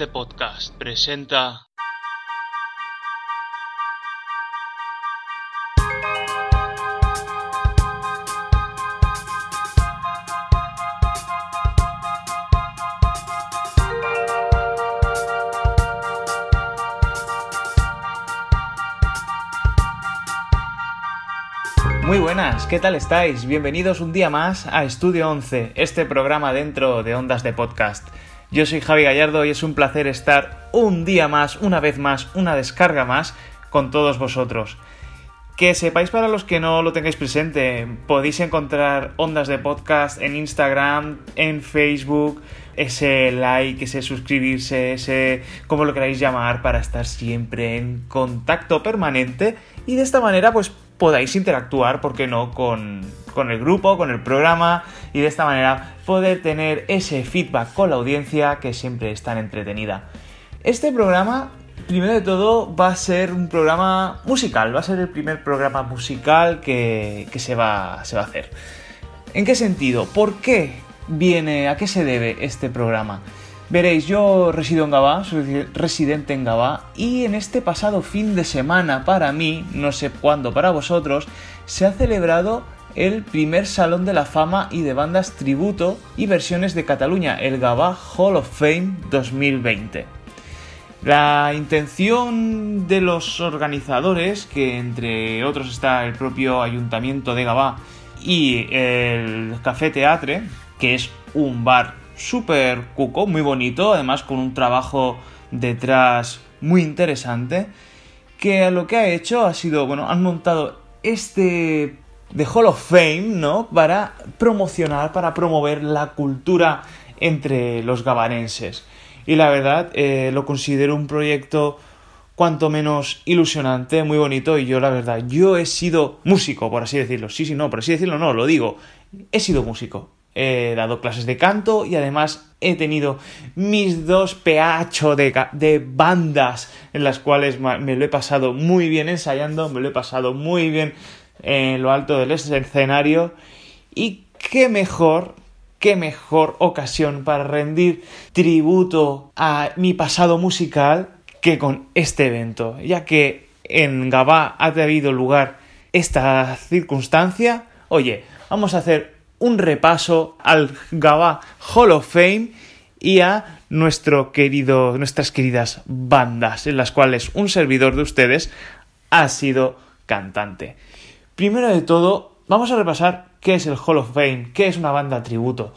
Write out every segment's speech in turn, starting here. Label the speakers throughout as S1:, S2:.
S1: de Podcast presenta
S2: Muy buenas, ¿qué tal estáis? Bienvenidos un día más a Estudio 11, este programa dentro de Ondas de Podcast. Yo soy Javi Gallardo y es un placer estar un día más, una vez más, una descarga más con todos vosotros. Que sepáis para los que no lo tengáis presente, podéis encontrar Ondas de Podcast en Instagram, en Facebook, ese like, ese suscribirse, ese como lo queráis llamar para estar siempre en contacto permanente y de esta manera pues podáis interactuar, ¿por qué no?, con, con, el grupo, con el programa y de esta manera poder tener ese feedback con la audiencia que siempre es tan entretenida. Este programa, primero de todo, va a ser un programa musical, va a ser el primer programa musical que, que se, va, se va a hacer. ¿En qué sentido? ¿Por qué viene, a qué se debe este programa? Veréis, yo resido en Gabá, soy residente en Gabá, y en este pasado fin de semana para mí, no sé cuándo para vosotros, se ha celebrado el primer Salón de la Fama y de Bandas Tributo y Versiones de Cataluña, el Gabá Hall of Fame 2020. La intención de los organizadores, que entre otros está el propio Ayuntamiento de Gabá y el Café Teatre, que es un bar súper cuco, muy bonito, además con un trabajo detrás muy interesante, que lo que ha hecho ha sido, bueno, han montado este de Hall of Fame, ¿no? Para promocionar, para promover la cultura entre los gabarenses. Y la verdad, eh, lo considero un proyecto cuanto menos ilusionante, muy bonito, y yo la verdad, yo he sido músico, por así decirlo. Sí, sí, no, por así decirlo, no, lo digo. He sido músico he dado clases de canto y además he tenido mis dos PH de, bandas en las cuales me lo he pasado muy bien ensayando, me lo he pasado muy bien en lo alto del escenario y qué mejor, qué mejor ocasión para rendir tributo a mi pasado musical que con este evento, ya que en Gabá ha habido lugar esta circunstancia, oye, vamos a hacer un repaso al Gaba Hall of Fame y a nuestro querido, nuestras queridas bandas, en las cuales un servidor de ustedes ha sido cantante. Primero de todo, vamos a repasar qué es el Hall of Fame, qué es una banda tributo.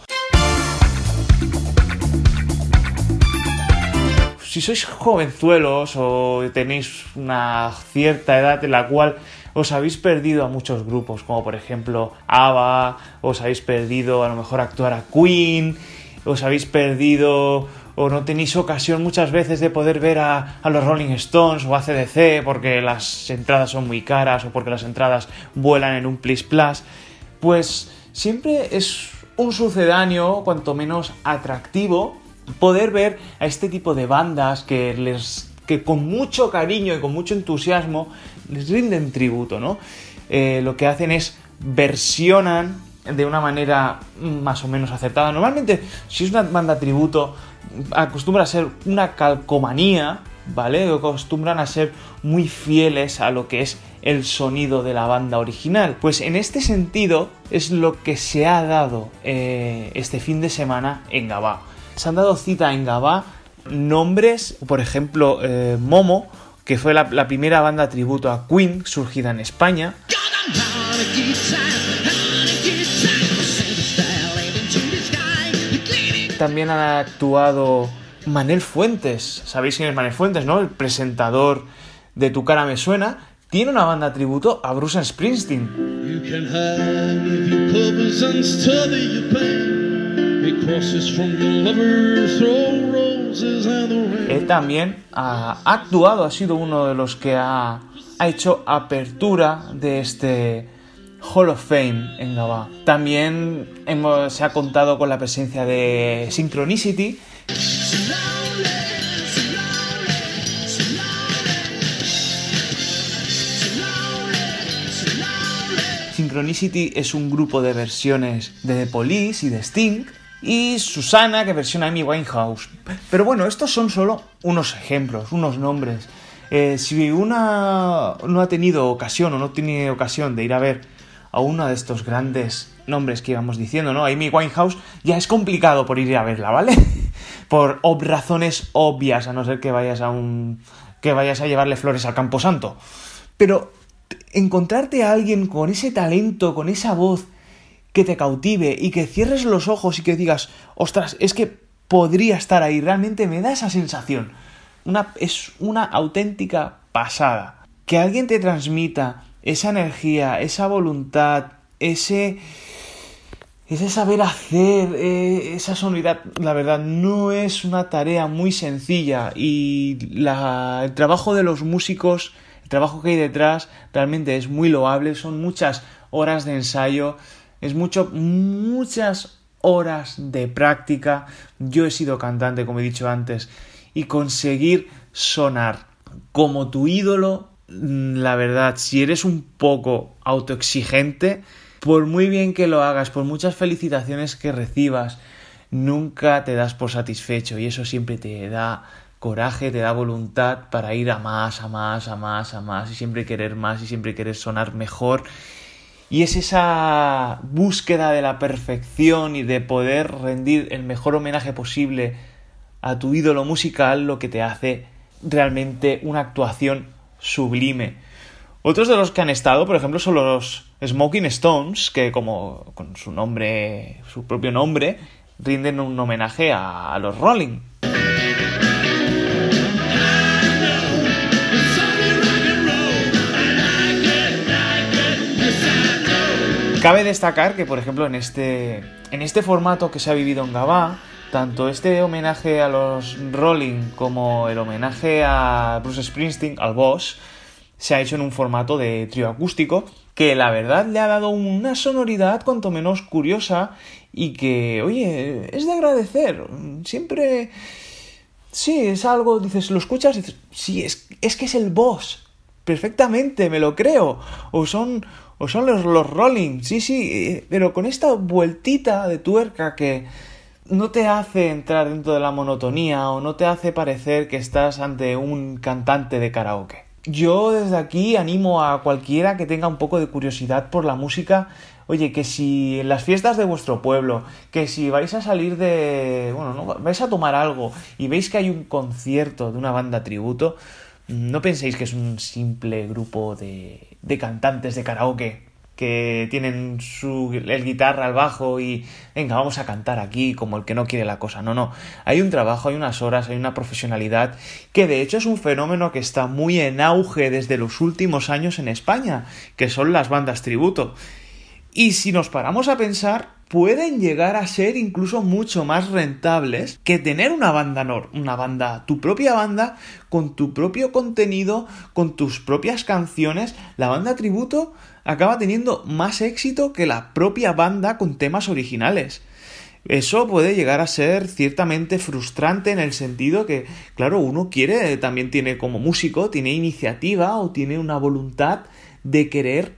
S2: Si sois jovenzuelos o tenéis una cierta edad en la cual os habéis perdido a muchos grupos, como por ejemplo ABBA, os habéis perdido a lo mejor actuar a Queen, os habéis perdido o no tenéis ocasión muchas veces de poder ver a, a, los Rolling Stones o a CDC porque las entradas son muy caras o porque las entradas vuelan en un plis plus, pues siempre es un sucedáneo cuanto menos atractivo poder ver a este tipo de bandas que les que con mucho cariño y con mucho entusiasmo les rinden tributo, ¿no? Eh, lo que hacen es versionan de una manera más o menos acertada. Normalmente, si es una banda tributo, acostumbra a ser una calcomanía, ¿vale? Acostumbran a ser muy fieles a lo que es el sonido de la banda original. Pues en este sentido es lo que se ha dado eh, este fin de semana en Gabá. Se han dado cita en Gabá nombres, por ejemplo, eh, Momo, que fue la, la, primera banda tributo a Queen surgida en España. También han actuado Manel Fuentes. ¿Sabéis quién es Manel Fuentes, no? El presentador de Tu cara me suena. Tiene una banda tributo a Bruce Springsteen. Él también ha actuado, ha sido uno de los que ha, ha hecho apertura de este Hall of Fame en Gabá. También hemos, se ha contado con la presencia de Synchronicity. Synchronicity es un grupo de versiones de The Police y de Sting y Susana, que versiona Amy Winehouse. Pero bueno, estos son solo unos ejemplos, unos nombres. Eh, si una no ha tenido ocasión o no tiene ocasión de ir a ver a uno de estos grandes nombres que íbamos diciendo, ¿no? Amy Winehouse, ya es complicado por ir a verla, ¿vale? por razones obvias, a no ser que vayas a un. que vayas a llevarle flores al Camposanto. Pero encontrarte a alguien con ese talento, con esa voz que te cautive y que cierres los ojos y que digas, ostras, es que podría estar ahí, realmente me da esa sensación. Una, es una auténtica pasada. Que alguien te transmita esa energía, esa voluntad, ese, ese saber hacer, eh, esa sonoridad, la verdad, no es una tarea muy sencilla y el trabajo de los músicos, el trabajo que hay detrás, realmente es muy loable, son muchas horas de ensayo, es mucho, muchas horas de práctica. Yo he sido cantante, como he dicho antes, y conseguir sonar como tu ídolo, la verdad, si eres un poco autoexigente, por muy bien que lo hagas, por muchas felicitaciones que recibas, nunca te das por satisfecho y eso siempre te da coraje, te da voluntad para ir a más, a más, a más, a más y siempre querer más y siempre querer sonar mejor. Y es esa búsqueda de la perfección y de poder rendir el mejor homenaje posible a tu ídolo musical lo que te hace realmente una actuación sublime. Otros de los que han estado, por ejemplo, son los Smoking Stones, que como con su nombre, su propio nombre, rinden un homenaje a, los Rolling. Cabe destacar que, por ejemplo, en este, en este formato que se ha vivido en Gabá, tanto este homenaje a los Rolling como el homenaje a Bruce Springsteen, al boss, se ha hecho en un formato de trío acústico que la verdad le ha dado una sonoridad cuanto menos curiosa y que, oye, es de agradecer. Siempre... Sí, es algo, dices, lo escuchas y dices, sí, es, es que es el boss. Perfectamente, me lo creo. O son, o son los, los Rolling, sí, sí, eh, pero con esta vueltita de tuerca que no te hace entrar dentro de la monotonía o no te hace parecer que estás ante un cantante de karaoke. Yo desde aquí animo a cualquiera que tenga un poco de curiosidad por la música, oye, que si en las fiestas de vuestro pueblo, que si vais a salir de, bueno, no, vais a tomar algo y veis que hay un concierto de una banda tributo, no penséis que es un simple grupo de, de cantantes de karaoke que tienen su el guitarra al bajo y venga, vamos a cantar aquí como el que no quiere la cosa. No, no, hay un trabajo, hay unas horas, hay una profesionalidad que de hecho es un fenómeno que está muy en auge desde los últimos años en España, que son las bandas tributo. Y si nos paramos a pensar, pueden llegar a ser incluso mucho más rentables que tener una banda nor, una banda, tu propia banda, con tu propio contenido, con tus propias canciones. La banda tributo acaba teniendo más éxito que la propia banda con temas originales. Eso puede llegar a ser ciertamente frustrante en el sentido que, claro, uno quiere, también tiene como músico, tiene iniciativa o tiene una voluntad de querer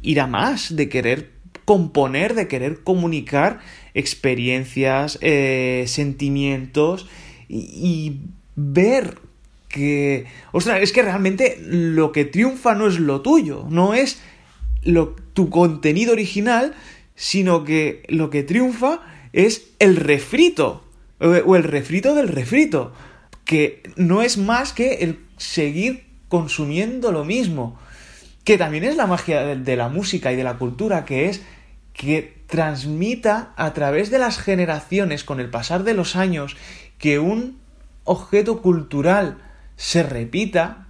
S2: ir a más, de querer componer, de querer comunicar experiencias, eh, sentimientos y, ver que, ostras, es que realmente lo que triunfa no es lo tuyo, no es lo, tu contenido original, sino que lo que triunfa es el refrito, o el refrito del refrito, que no es más que el seguir consumiendo lo mismo, que también es la magia de la música y de la cultura, que es que transmita a través de las generaciones, con el pasar de los años, que un objeto cultural se repita,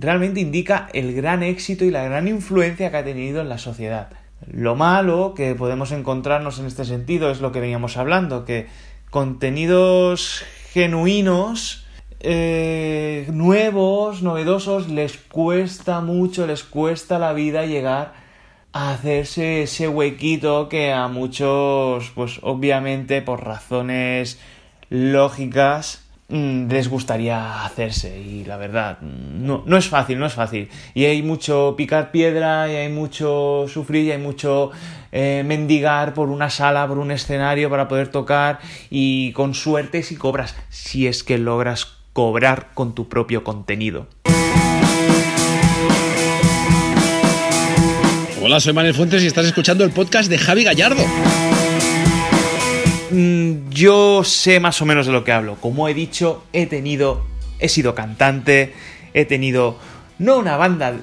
S2: realmente indica el gran éxito y la gran influencia que ha tenido en la sociedad. Lo malo que podemos encontrarnos en este sentido es lo que veníamos hablando, que contenidos genuinos, eh, nuevos, novedosos, les cuesta mucho, les cuesta la vida llegar hacerse ese huequito que a muchos, pues obviamente por razones lógicas, les gustaría hacerse y la verdad no, no es fácil, no es fácil y hay mucho picar piedra y hay mucho sufrir y hay mucho eh, mendigar por una sala, por un escenario para poder tocar y con suerte si cobras, si es que logras cobrar con tu propio contenido.
S3: Hola, soy Manuel Fuentes y estás escuchando el podcast de Javi Gallardo.
S2: Mm, yo sé más o menos de lo que hablo. Como he dicho, he tenido, he sido cantante, he tenido no una banda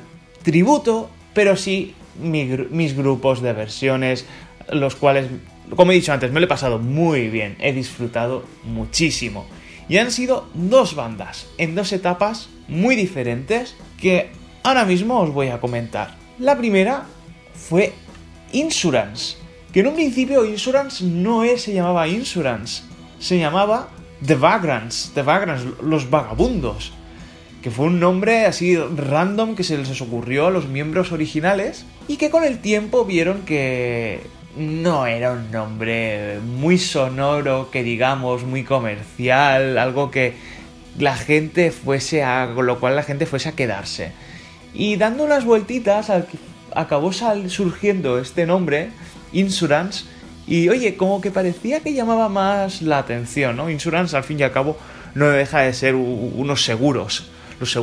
S2: tributo, pero sí mis grupos de versiones, los cuales, como he dicho antes, me lo he pasado muy bien, he disfrutado muchísimo. Y han sido dos bandas en dos etapas muy diferentes que ahora mismo os voy a comentar. La primera fue Insurance. Que en un principio Insurance no es, se llamaba Insurance, se llamaba The Vagrants, The Vagrants, los vagabundos. Que fue un nombre así random que se les ocurrió a los miembros originales y que con el tiempo vieron que no era un nombre muy sonoro, que digamos, muy comercial, algo que la gente fuese a. con lo cual la gente fuese a quedarse. Y dando unas vueltitas acabó surgiendo este nombre, Insurance, y oye, como que parecía que llamaba más la atención, ¿no? Insurance al fin y al cabo no deja de ser unos seguros,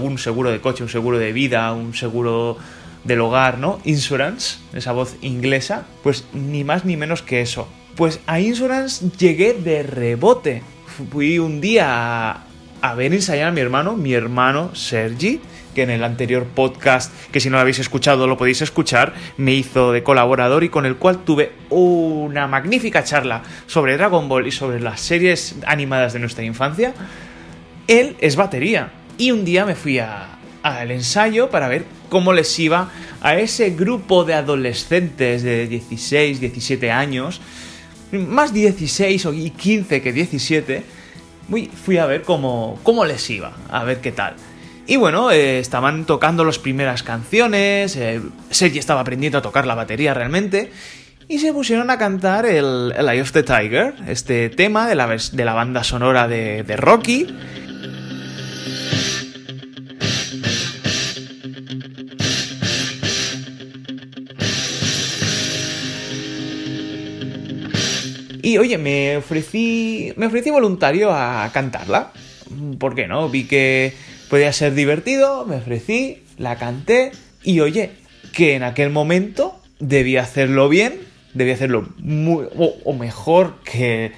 S2: un seguro de coche, un seguro de vida, un seguro del hogar, ¿no? Insurance, esa voz inglesa, pues ni más ni menos que eso. Pues a Insurance llegué de rebote. Fui un día a, a ver ensayar a mi hermano, mi hermano Sergi, que en el anterior podcast, que si no lo habéis escuchado lo podéis escuchar, me hizo de colaborador y con el cual tuve una magnífica charla sobre Dragon Ball y sobre las series animadas de nuestra infancia. Él es batería y un día me fui al ensayo para ver cómo les iba a ese grupo de adolescentes de 16, 17 años, más 16 y 15 que 17, fui a ver cómo, cómo les iba, a ver qué tal. Y bueno, eh, estaban tocando las primeras canciones, eh, Sergi estaba aprendiendo a tocar la batería realmente, y se pusieron a cantar el, Eye of the Tiger, este tema de la, de la banda sonora de, de Rocky. Y oye, me ofrecí. Me ofrecí voluntario a cantarla. ¿Por qué no? Vi que podía ser divertido, me ofrecí, la canté y oye, que en aquel momento debía hacerlo bien, debía hacerlo muy, o, mejor que,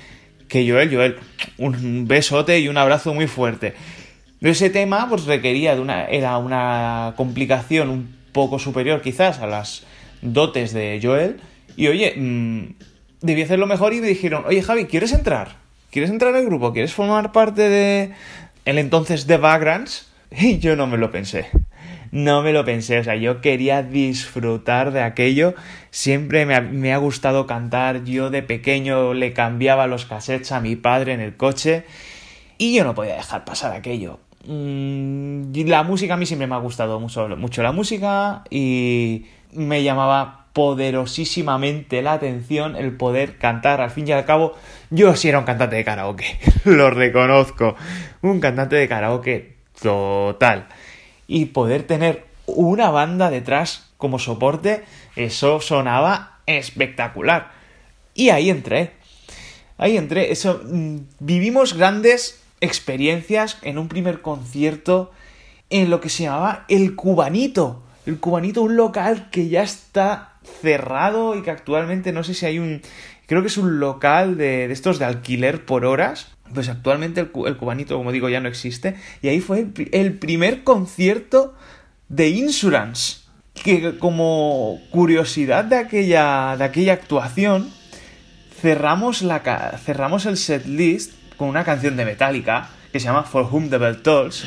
S2: que Joel. Joel, un besote y un abrazo muy fuerte. Ese tema pues requería de una, era una complicación un poco superior quizás a las dotes de Joel. Y oye, mmm, debía hacerlo mejor y me dijeron, oye Javi, ¿quieres entrar? ¿Quieres entrar al grupo? ¿Quieres formar parte de, el entonces The Vagrants, y yo no me lo pensé. No me lo pensé, o sea, yo quería disfrutar de aquello. Siempre me ha, gustado cantar. Yo de pequeño le cambiaba los cassettes a mi padre en el coche y yo no podía dejar pasar aquello. Mm, la música a mí siempre me ha gustado mucho, mucho la música y me llamaba poderosísimamente la atención el poder cantar. Al fin y al cabo, yo sí era un cantante de karaoke, lo reconozco. Un cantante de karaoke total. Y poder tener una banda detrás como soporte, eso sonaba espectacular. Y ahí entré. Ahí entré. Eso, mm, vivimos grandes experiencias en un primer concierto en lo que se llamaba El Cubanito. El Cubanito, un local que ya está cerrado y que actualmente no sé si hay un... Creo que es un local de, estos de alquiler por horas. Pues actualmente el, cubanito, como digo, ya no existe. Y ahí fue el, primer concierto de Insurance. Que como curiosidad de aquella, de aquella actuación, cerramos, la, cerramos el setlist con una canción de Metallica que se llama For Whom the Bell Tolls.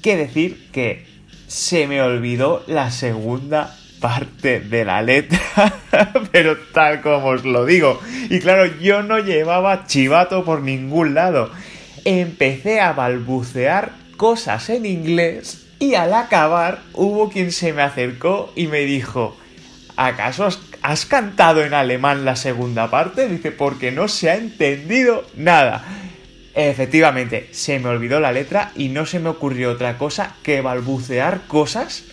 S2: Que decir que se me olvidó la segunda parte de la letra, pero tal como os lo digo. Y claro, yo no llevaba chivato por ningún lado. Empecé a balbucear cosas en inglés y al acabar hubo quien se me acercó y me dijo, ¿acaso has, has cantado en alemán la segunda parte? Dice, porque no se ha entendido nada. Efectivamente, se me olvidó la letra y no se me ocurrió otra cosa que balbucear cosas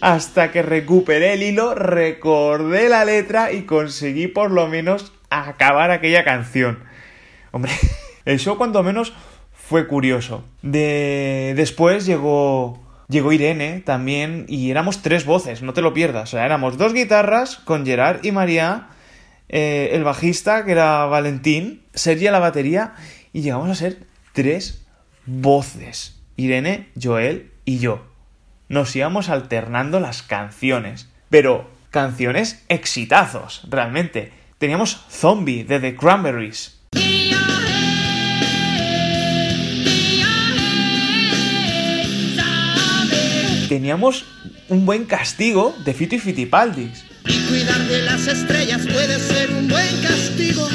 S2: hasta que recuperé el hilo, recordé la letra y conseguí por lo menos acabar aquella canción. Hombre, eso cuanto menos fue curioso. De... Después llegó llegó Irene también y éramos tres voces, no te lo pierdas. O sea, éramos dos guitarras con Gerard y María, eh, el bajista que era Valentín, Sergio la batería y llegamos a ser tres voces. Irene, Joel y yo. Nos íbamos alternando las canciones, pero canciones exitazos, realmente. Teníamos Zombie de The Cranberries. Teníamos un buen castigo de Fito y Fitipaldis.
S4: Y cuidar de las estrellas puede ser un buen castigo.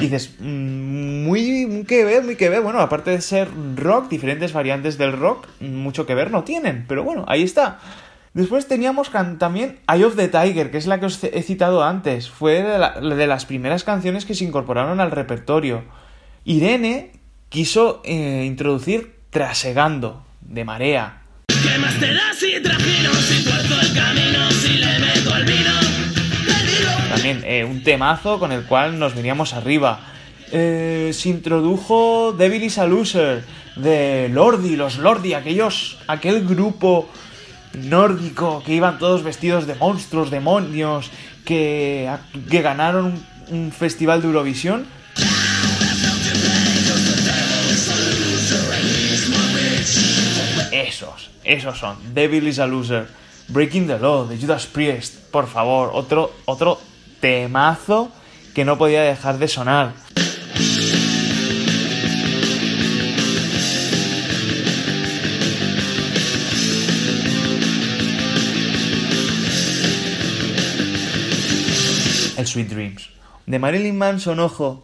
S2: Dices, mm, muy que ver, muy que ver. Bueno, aparte de ser rock, diferentes variantes del rock, mucho que ver no tienen. Pero bueno, ahí está. Después teníamos también Eye of the Tiger, que es la que os he citado antes. Fue de, la- de las primeras canciones que se incorporaron al repertorio. Irene quiso eh, introducir Trasegando, de Marea.
S4: ¿Qué más te da si
S2: Eh, un temazo con el cual nos veníamos arriba. Eh, se introdujo Devil is a Loser de Lordi, los Lordi, aquellos, aquel grupo nórdico que iban todos vestidos de monstruos, demonios, que, que ganaron un, un festival de Eurovisión. Esos, esos son. Devil is a Loser. Breaking the Law de Judas Priest. Por favor, otro, otro temazo que no podía dejar de sonar. El Sweet Dreams. De Marilyn Manson, ojo.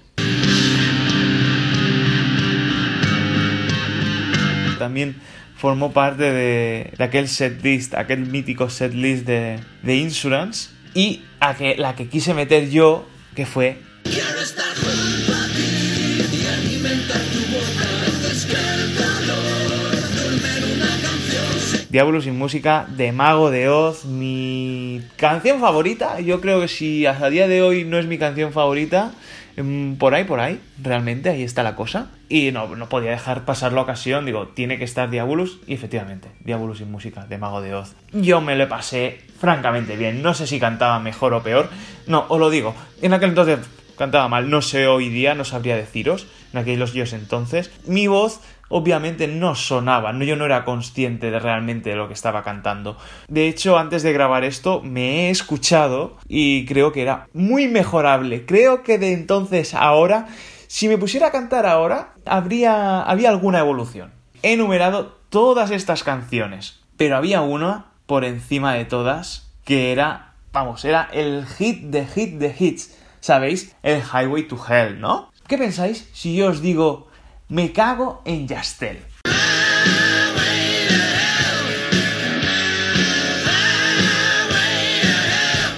S2: También formó parte de, de aquel setlist, aquel mítico setlist de, de Insurance. Y a que, la que quise meter yo, que fue
S4: Quiero estar junto tu boca el
S2: sin música de Mago de Oz, mi canción favorita. Yo creo que si a día de hoy no es mi canción favorita, mm, por ahí, por ahí, realmente ahí está la cosa. Y no, no podía dejar pasar la ocasión, digo, tiene que estar Diabolus, y efectivamente, Diabolus sin música de Mago de Oz. Yo me lo pasé francamente bien, no sé si cantaba mejor o peor, no, os lo digo, en aquel entonces cantaba mal, no sé hoy día, no sabría deciros, en aquellos días entonces. Mi voz obviamente no sonaba, no, yo no era consciente de realmente de lo que estaba cantando. De hecho, antes de grabar esto, me he escuchado y creo que era muy mejorable. Creo que de entonces a ahora, si me pusiera a cantar ahora, habría, había alguna evolución. He enumerado todas estas canciones, pero había una por encima de todas que era, vamos, era el hit de hit de hits. ¿Sabéis? El Highway to Hell, ¿no? ¿Qué pensáis si yo os digo, me cago en Yastel?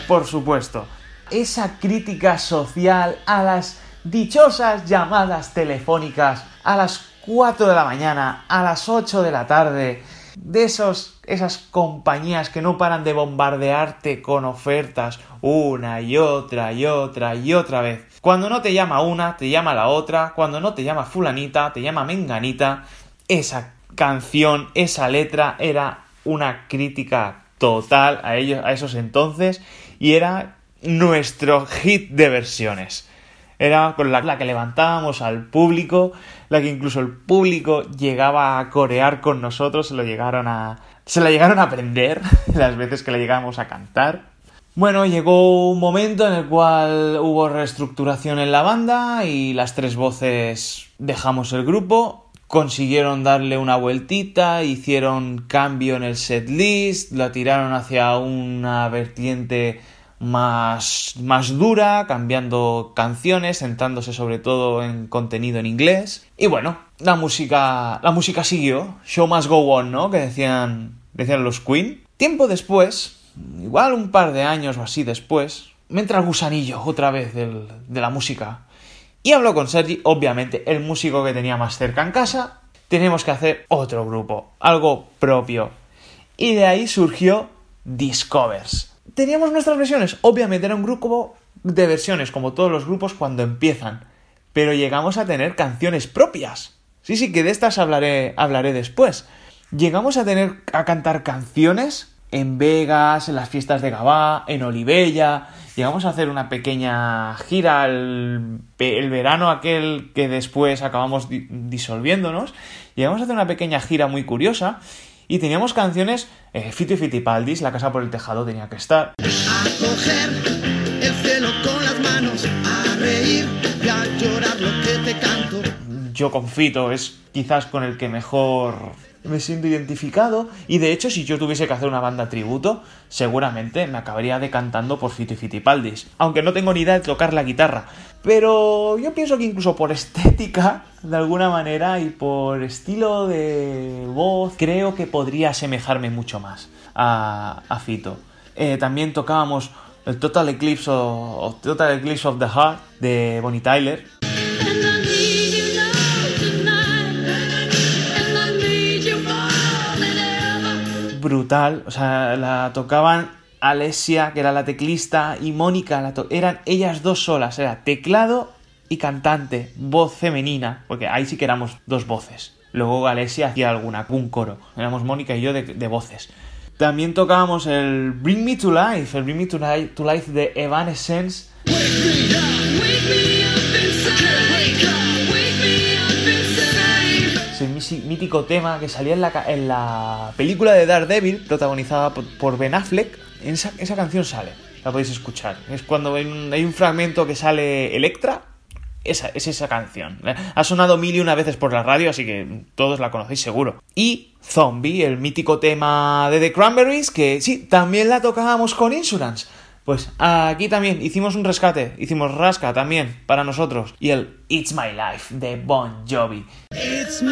S2: Por supuesto, esa crítica social a las dichosas llamadas telefónicas a las 4 de la mañana, a las 8 de la tarde, de esos, esas compañías que no paran de bombardearte con ofertas una y otra y otra y otra vez. Cuando no te llama una, te llama la otra, cuando no te llama fulanita, te llama menganita. Esa canción, esa letra era una crítica total a ellos, a esos entonces y era nuestro hit de versiones. Era con la, que levantábamos al público, la que incluso el público llegaba a corear con nosotros, se lo llegaron a. se la llegaron a aprender las veces que la llegamos a cantar. Bueno, llegó un momento en el cual hubo reestructuración en la banda y las tres voces dejamos el grupo, consiguieron darle una vueltita, hicieron cambio en el setlist, la tiraron hacia una vertiente más, más dura, cambiando canciones, centrándose sobre todo en contenido en inglés. Y bueno, la música, la música siguió, show must go on, ¿no? Que decían, decían los Queen. Tiempo después, igual un par de años o así después, me entra el gusanillo otra vez del- de la música. Y hablo con Sergi, obviamente, el músico que tenía más cerca en casa. Tenemos que hacer otro grupo, algo propio. Y de ahí surgió Discovers. Teníamos nuestras versiones, obviamente era un grupo de versiones, como todos los grupos cuando empiezan. Pero llegamos a tener canciones propias. Sí, sí, que de estas hablaré, hablaré después. Llegamos a tener a cantar canciones en Vegas, en las fiestas de Gabá, en Olivella. Llegamos a hacer una pequeña gira el, verano aquel que después acabamos di- disolviéndonos. Llegamos a hacer una pequeña gira muy curiosa y teníamos canciones, eh, Fito y Fitipaldis, La Casa por el Tejado tenía que estar.
S4: A coger el cielo con las manos, a reír y a llorar lo que te canto.
S2: yo con Fito es quizás con el que mejor me siento identificado. Y de hecho si yo tuviese que hacer una banda tributo seguramente me acabaría decantando por Fito y Fitipaldis. Aunque no tengo ni idea de tocar la guitarra. Pero yo pienso que incluso por estética de alguna manera y por estilo de voz creo que podría asemejarme mucho más a, a Fito. Eh, también tocábamos el Total Eclipse of, Total Eclipse of the Heart de Bonnie Tyler brutal. O sea, la tocaban Alessia, que era la teclista, y Mónica, eran ellas dos solas. Era teclado y cantante, voz femenina, porque ahí sí que éramos dos voces. Luego Alessia hacía alguna, un coro. Éramos Mónica y yo de, de voces. También tocábamos el Bring Me to Life, el Bring Me to Life, to Life de Evanescence. Mítico tema que salía en la, en la película de Daredevil, protagonizada por, Ben Affleck. Esa, esa canción sale, la podéis escuchar. Es cuando hay un, hay un fragmento que sale Electra. Esa, es esa canción. Ha sonado mil y una veces por la radio, así que todos la conocéis seguro. Y Zombie, el mítico tema de The Cranberries, que sí, también la tocábamos con Insurance. Pues aquí también hicimos un rescate, hicimos rasca también para nosotros. Y el It's My Life de Bon Jovi.
S4: It's.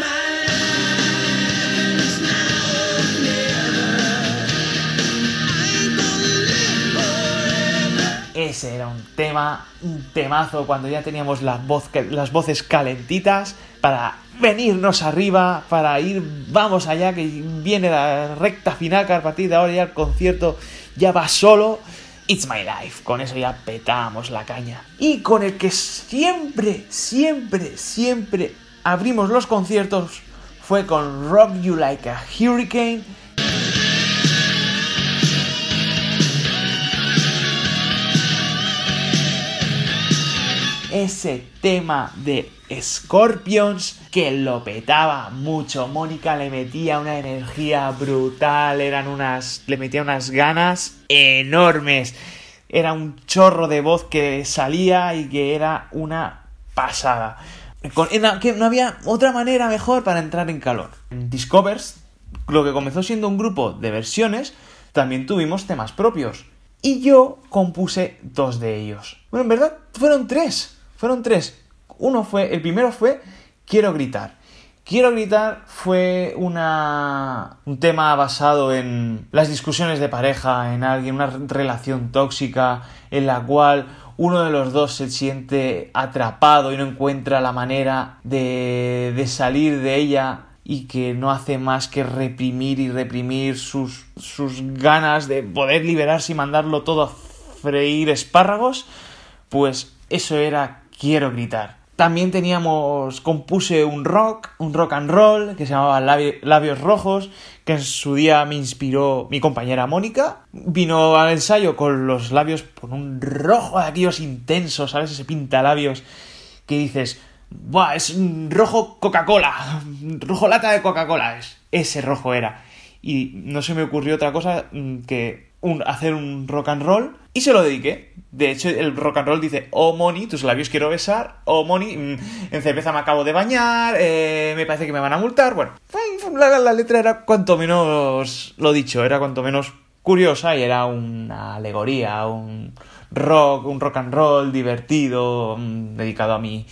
S2: Ese era un tema, un temazo cuando ya teníamos la voz, las voces calentitas para venirnos arriba, para ir, vamos allá, que viene la recta final, que a partir de ahora ya el concierto ya va solo. It's My Life, con eso ya petamos la caña. Y con el que siempre, siempre, siempre abrimos los conciertos fue con Rock You Like a Hurricane ese tema de Scorpions que lo petaba mucho. Mónica le metía una energía brutal, eran unas. le metía unas ganas enormes. Era un chorro de voz que salía y que era una pasada. Con- que no había otra manera mejor para entrar en calor. En Discovers, lo que comenzó siendo un grupo de versiones, también tuvimos temas propios. Y yo compuse dos de ellos. Bueno, en verdad fueron tres. Fueron tres. Uno fue, el primero fue Quiero gritar. Quiero gritar fue una, un tema basado en las discusiones de pareja, en alguien, una relación tóxica en la cual uno de los dos se siente atrapado y no encuentra la manera de, de salir de ella y que no hace más que reprimir y reprimir sus, sus ganas de poder liberarse y mandarlo todo a freír espárragos, pues eso era quiero gritar. También teníamos, compuse un rock, un rock and roll, que se llamaba Labi- Labios Rojos, que en su día me inspiró mi compañera Mónica. Vino al ensayo con los labios con un rojo de aquellos intensos, ¿sabes? Ese pintalabios que dices, ¡buah! Es un rojo Coca-Cola, rojo lata de Coca-Cola. Es- Ese rojo era. Y no se me ocurrió otra cosa mm, que hacer un rock and roll y se lo dediqué. De hecho, el rock and roll dice, oh Moni, tus labios quiero besar, oh Moni, mm, en cerveza me acabo de bañar, eh, me parece que me van a multar. Bueno, la, la letra era cuanto menos, lo dicho, era cuanto menos curiosa y era una alegoría, un rock, un rock and roll divertido, mm, dedicado a mi,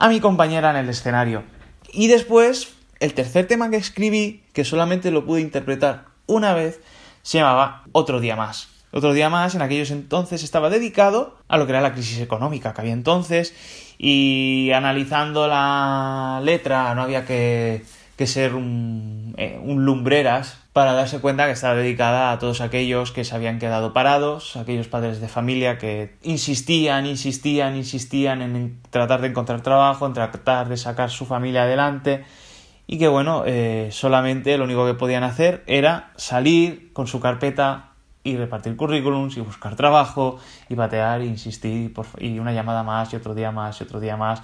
S2: a mi compañera en el escenario. Y después, el tercer tema que escribí, que solamente lo pude interpretar una vez, se llamaba Otro día más. Otro día más en aquellos entonces estaba dedicado a lo que era la crisis económica que había entonces y analizando la letra no había que, que ser un, eh, un lumbreras para darse cuenta que estaba dedicada a todos aquellos que se habían quedado parados, aquellos padres de familia que insistían, insistían, insistían en tratar de encontrar trabajo, en tratar de sacar su familia adelante y que bueno, eh, solamente lo único que podían hacer era salir con su carpeta y repartir currículums y buscar trabajo y batear e insistir y, una llamada más y otro día más y otro día más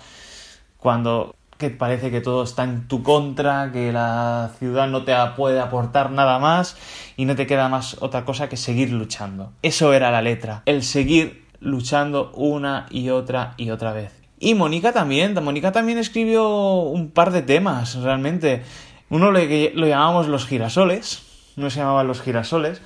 S2: cuando que parece que todo está en tu contra, que la ciudad no te puede aportar nada más y no te queda más otra cosa que seguir luchando. Eso era la letra, el seguir luchando una y otra y otra vez. Y Mónica también, Mónica también escribió un par de temas, realmente. Uno le- lo llamábamos Los girasoles, no se llamaban Los girasoles,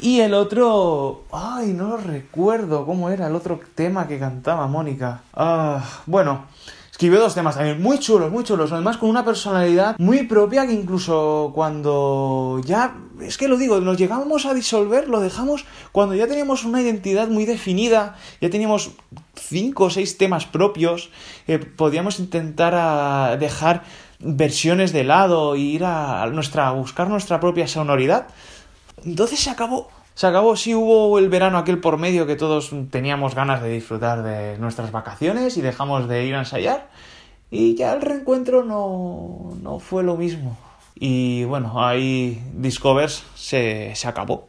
S2: y el otro... Ay, no recuerdo cómo era el otro tema que cantaba Mónica. Ah, bueno, escribió dos temas también muy chulos, muy chulos. Además con una personalidad muy propia que incluso cuando ya... Es que lo digo, nos llegamos a disolver, lo dejamos cuando ya teníamos una identidad muy definida, ya teníamos cinco o seis temas propios, eh, podíamos intentar a dejar versiones de lado e ir a nuestra a buscar nuestra propia sonoridad. Entonces se acabó. Se acabó, sí hubo el verano aquel por medio que todos teníamos ganas de disfrutar de nuestras vacaciones y dejamos de ir a ensayar. Y ya el reencuentro no, no fue lo mismo. Y bueno, ahí Discovers se, se acabó.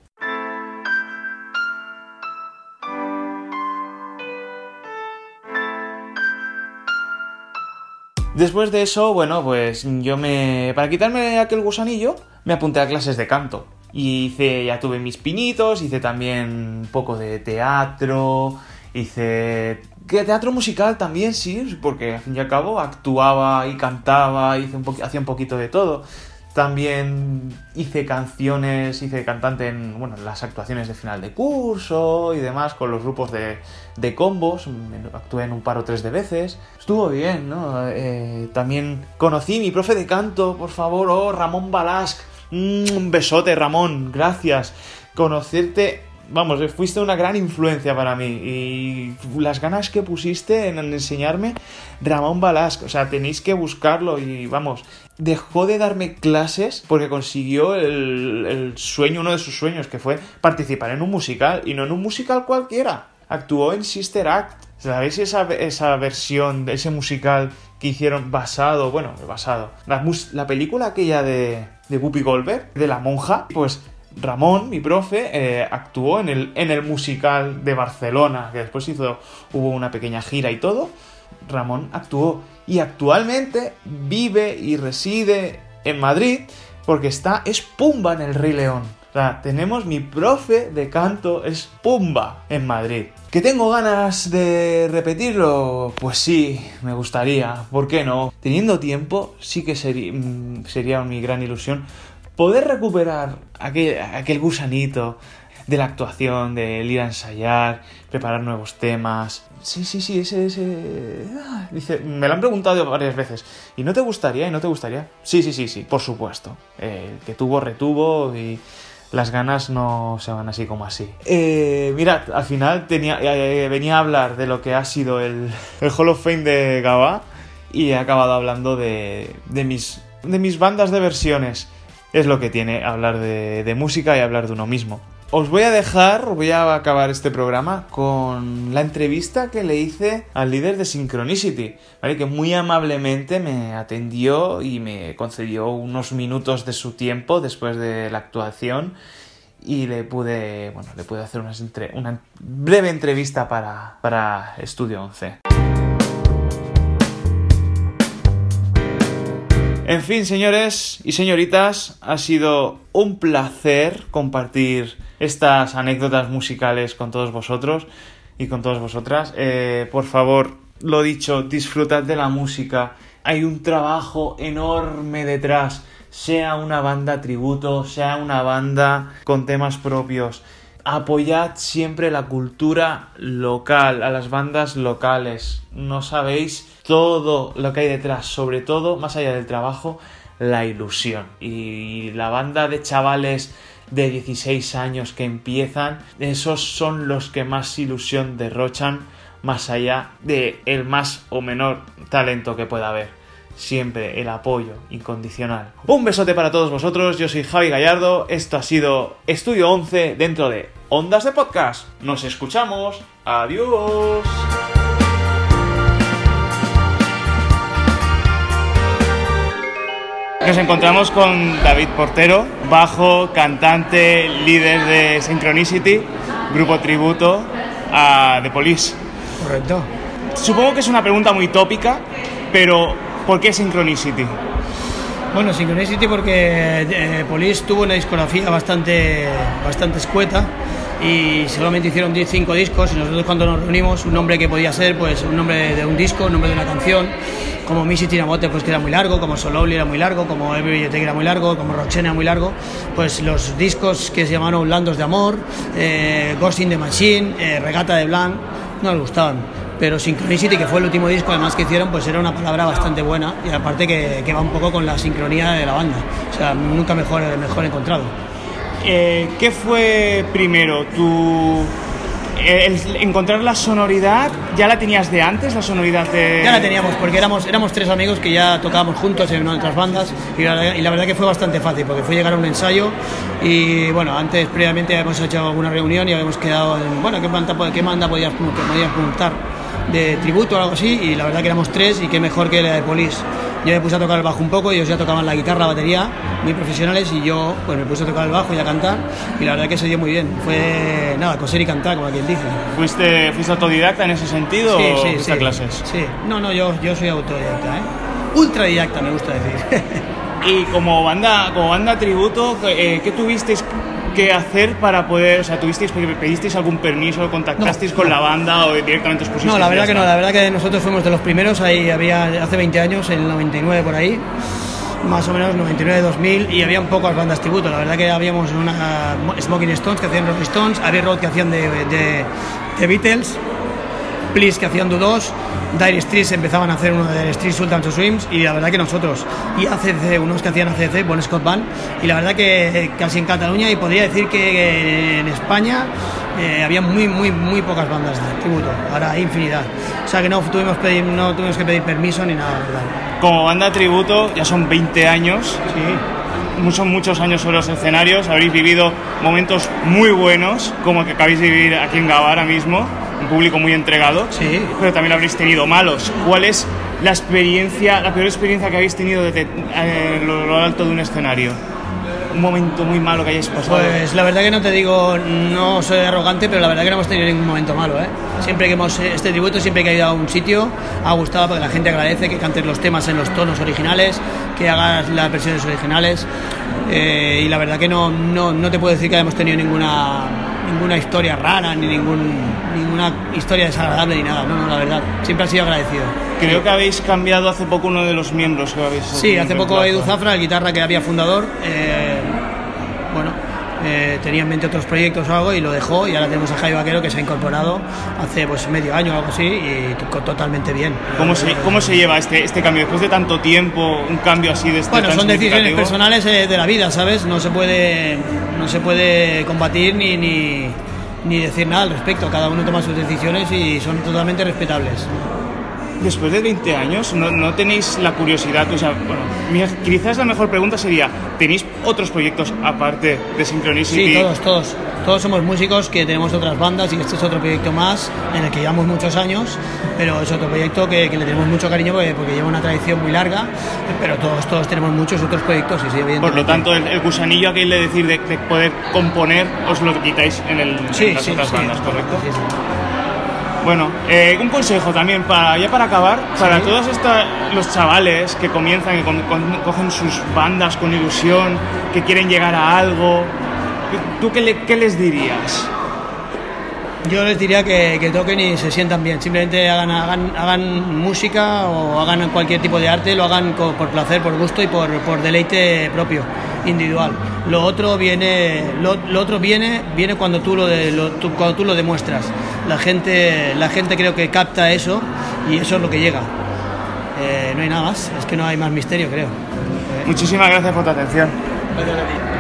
S2: Después de eso, bueno, pues yo me... Para quitarme aquel gusanillo, me apunté a clases de canto. Y hice, ya tuve mis pinitos, hice también un poco de teatro, hice... Que teatro musical también, sí, porque al fin y al cabo actuaba y cantaba, hice un hacía un poquito de todo. También hice canciones, hice cantante en bueno, en las actuaciones de final de curso y demás con los grupos de, de combos. Actué en un par o tres de veces. Estuvo bien, ¿no? Eh, también conocí mi profe de canto, por favor, oh, Ramón Balasc. Mm, un besote, Ramón, gracias. Conocerte, vamos, eh, fuiste una gran influencia para mí. Y las ganas que pusiste en enseñarme, Ramón Balasc, o sea, tenéis que buscarlo y vamos, dejó de darme clases porque consiguió el, el sueño, uno de sus sueños, que fue participar en un musical y no en un musical cualquiera. Actuó en Sister Act. ¿Sabéis esa, esa versión ese musical que hicieron basado, bueno, basado, la, película aquella de, de Whoopi Goldberg, de la monja? Pues Ramón, mi profe, eh, actuó en el, en el musical de Barcelona, que después hizo, hubo una pequeña gira y todo. Ramón actuó y actualmente vive y reside en Madrid porque está, es Pumba en el Rey León. Tenemos mi profe de canto, es Pumba en Madrid. ¿Que tengo ganas de repetirlo? Pues sí, me gustaría. ¿Por qué no? Teniendo tiempo, sí que sería, mm, sería mi gran ilusión poder recuperar aquel, gusanito de la actuación, del ir a ensayar, preparar nuevos temas. Sí, sí, sí, ese, ese... ah, Dice, me lo han preguntado varias veces. ¿Y no te gustaría? ¿Y no te gustaría? Sí, sí, sí, sí, por supuesto. Que tuvo, retuvo y las ganas no se van así como así. Eh, mirad, al final tenía, eh, venía a hablar de lo que ha sido el, el Hall of Fame de Gaba y he acabado hablando de, de, mis, de mis bandas de versiones. Es lo que tiene hablar de música y hablar de uno mismo. Os voy a dejar, voy a acabar este programa con la entrevista que le hice al líder de Synchronicity, que muy amablemente me atendió y me concedió unos minutos de su tiempo después de la actuación y le pude, bueno, le pude hacer una breve entrevista para, para Estudio 11. En fin, señores y señoritas, ha sido un placer compartir estas anécdotas musicales con todos vosotros y con todas vosotras. Eh, por favor, lo dicho, disfrutad de la música. Hay un trabajo enorme detrás, sea una banda tributo, sea una banda con temas propios. Apoyad siempre la cultura local, a las bandas locales. No sabéis todo lo que hay detrás, sobre todo, más allá del trabajo, la ilusión. Y la banda de chavales de 16 años que empiezan, esos son los que más ilusión derrochan más allá de el más o menor talento que pueda haber. Siempre el apoyo incondicional. Un besote para todos vosotros, yo soy Javi Gallardo, esto ha sido Estudio 11 dentro de Ondas de Podcast. Nos escuchamos, adiós. Nos encontramos con David Portero, bajo, cantante, líder de Synchronicity, grupo tributo a The Police.
S5: Correcto.
S2: Supongo que es una pregunta muy tópica, pero ¿por qué Synchronicity?
S5: Bueno, Synchronicity porque eh, Police tuvo una discografía bastante, bastante escueta y solamente hicieron 10 cinco discos y nosotros cuando nos reunimos un nombre que podía ser pues un nombre de un disco, un nombre de una canción como Missy Tiramote pues que era muy largo, como Solowly era muy largo, como Every que era muy largo, como era muy largo, pues los discos que se llamaron Landos de Amor, eh, Ghost in the Machine, eh, Regata de Blanc, no nos gustaban. Pero Synchronicity, que fue el último disco además que hicieron, pues era una palabra bastante buena y aparte que, que va un poco con la sincronía de la banda. O sea, nunca mejor, mejor encontrado.
S2: Eh, ¿Qué fue primero? ¿Tu, el- el encontrar la sonoridad, ¿ya la tenías de antes, la sonoridad de...?
S5: Ya la teníamos, porque éramos, éramos tres amigos que ya tocábamos juntos en otras bandas y la, y la verdad que fue bastante fácil, porque fue llegar a un ensayo y bueno, antes previamente habíamos hecho alguna reunión y habíamos quedado en, bueno, ¿qué banda, qué banda podías, podías preguntar? De tributo o algo así y la verdad que éramos tres y qué mejor que la de Police. Yo me puse a tocar el bajo un poco, ellos ya tocaban la guitarra, la batería, muy profesionales y yo pues me puse a tocar el bajo y a cantar y la verdad que se dio muy bien. Fue nada, coser y cantar, como quien dice.
S2: ¿Fuiste, ¿Fuiste autodidacta en ese sentido o fuiste a clases?
S5: Sí, no, no, yo, yo soy autodidacta, ¿eh? Ultradidacta me gusta decir.
S2: Y como banda, como banda tributo, eh, ¿qué tuvisteis que hacer para poder, o sea, tuvisteis, pedisteis algún permiso, contactasteis
S5: No,
S2: con
S5: no.
S2: la banda o directamente os pusisteis?
S5: No, la verdad que no, la verdad que nosotros fuimos de los primeros, ahí había hace 20 años, en el 99 por ahí, más o menos 99-2000, y había pocas bandas tributo, la verdad que habíamos una Smoking Stones que hacían Rolling Stones, Abbey Road que hacían de, de, de Beatles, Please que hacían Do2, Dire Streets empezaban a hacer uno de Dire Streets Sultans of Swims y la verdad que nosotros y ACC, unos que hacían ACC, Bon Scott Band y la verdad que casi en Cataluña y podría decir que en España eh, había muy muy muy pocas bandas de tributo, ahora infinidad. O sea que no tuvimos, pedir- no tuvimos que pedir permiso ni nada, ¿verdad?
S2: Como banda tributo, ya son 20 años,
S5: Sí.
S2: muchos, muchos años sobre los escenarios, habréis vivido momentos muy buenos, como el que acabáis de vivir aquí en Gavara mismo, un público muy entregado,
S5: Sí.
S2: pero también habréis tenido malos. ¿Cuál es la experiencia, la peor experiencia que habéis tenido desde eh, lo, lo alto de un escenario? Un momento muy malo que hayáis pasado.
S5: Pues la verdad que no te digo, no soy arrogante, pero la verdad que no hemos tenido ningún momento malo. ¿eh? Siempre que hemos, este tributo, siempre que ha ido a un sitio, ha gustado porque la gente agradece que cantes los temas en los tonos originales, que hagas las versiones originales. eh, y la verdad que no, no, no te puedo decir que hayamos tenido ninguna, ninguna historia rara, ni ningún, ninguna historia desagradable, ni nada. No, no, la verdad, siempre ha sido agradecido.
S2: Creo que habéis cambiado hace poco uno de los miembros que habéis
S5: Sí, hace poco. Edu Zafra, el guitarra que había fundador, eh, bueno, eh, tenía en mente otros proyectos o algo y lo dejó y ahora tenemos a Javi Vaquero que se ha incorporado hace pues medio año o algo así y to- totalmente bien.
S2: ¿Cómo se, ¿Cómo se lleva este, este cambio? Después de tanto tiempo, un cambio así de este
S5: Bueno,
S2: tan
S5: son decisiones personales eh, de la vida, ¿sabes? No se puede, no se puede combatir ni, ni, ni decir nada al respecto. Cada uno toma sus decisiones y son totalmente respetables.
S2: Después de 20 años, ¿no, no tenéis la curiosidad? O sea, bueno, quizás la mejor pregunta sería, ¿tenéis otros proyectos aparte de Synchronicity?
S5: Sí, todos, todos. Todos somos músicos que tenemos otras bandas y este es otro proyecto más en el que llevamos muchos años, pero es otro proyecto que, que le tenemos mucho cariño porque, porque lleva una tradición muy larga, pero todos, todos tenemos muchos otros proyectos y sí, evidentemente.
S2: Por lo tanto, el, el gusanillo aquel de decir de, de poder componer, os lo quitáis en, el, en las
S5: sí,
S2: otras
S5: sí,
S2: bandas, ¿correcto?
S5: Sí, sí.
S2: Bueno, eh, un consejo también, para, ya para acabar, para todos esta- los chavales que comienzan, que con- con- cogen sus bandas con ilusión, que quieren llegar a algo, ¿tú qué, le- qué les dirías?
S5: Yo les diría que, que toquen y se sientan bien. Simplemente hagan, hagan, hagan música o hagan cualquier tipo de arte, lo hagan co- por placer, por gusto y por, por deleite propio, individual. Lo otro viene, lo, lo otro viene, viene cuando tú lo, de- lo- tú- cuando tú lo demuestras la gente, la gente creo que capta eso y eso es lo que llega. Eh, no hay nada más, es que no hay más misterio, creo. Eh.
S2: Muchísimas gracias por tu atención.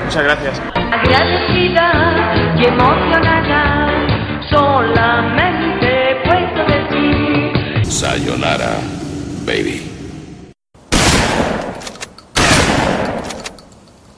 S2: Muchas gracias.
S6: Agradecida y emocionada, solamente.
S7: Sayonara, baby.